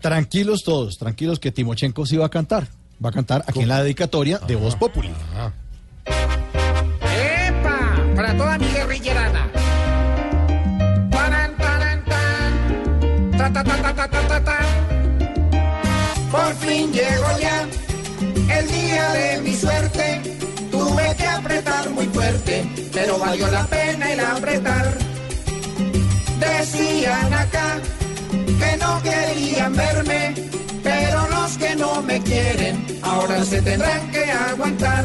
Tranquilos todos, tranquilos que Timochenko sí va a cantar. Va a cantar aquí en la dedicatoria de Voz Populi. ¡Epa! Para toda mi guerrillerada. Taran, taran, tan. Ta, ta, ta, ta, ta, ta, ta, ta. Por fin llegó ya el día de mi suerte. Tuve que apretar muy fuerte, pero valió la pena el apretar. Decían acá ahora se tendrán que aguantar.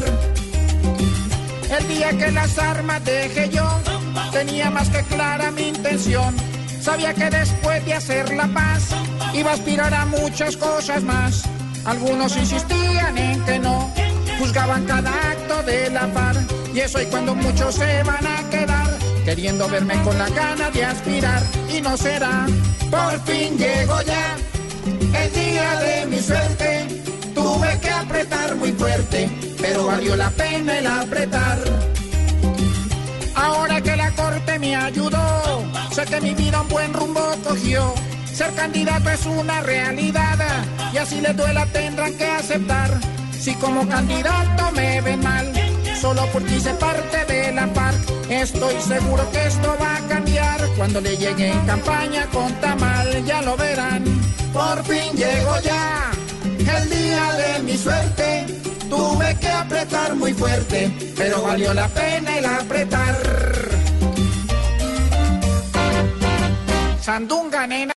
El día que las armas dejé yo, tenía más que clara mi intención. Sabía que después de hacer la paz, iba a aspirar a muchas cosas más. Algunos insistían en que no, juzgaban cada acto de la par. Y eso y cuando muchos se van a quedar, queriendo verme con la gana de aspirar. Y no será, por fin llego ya, el día de mi suerte. Pero valió la pena el apretar. Ahora que la corte me ayudó, sé que mi vida un buen rumbo cogió. Ser candidato es una realidad y así les duela tendrán que aceptar. Si como candidato me ven mal, solo porque hice parte de la PARC, estoy seguro que esto va a cambiar. Cuando le llegue en campaña con Tamal, ya lo verán. Por fin llego ya, apretar muy fuerte, pero valió la pena el apretar. Sandunga, nena.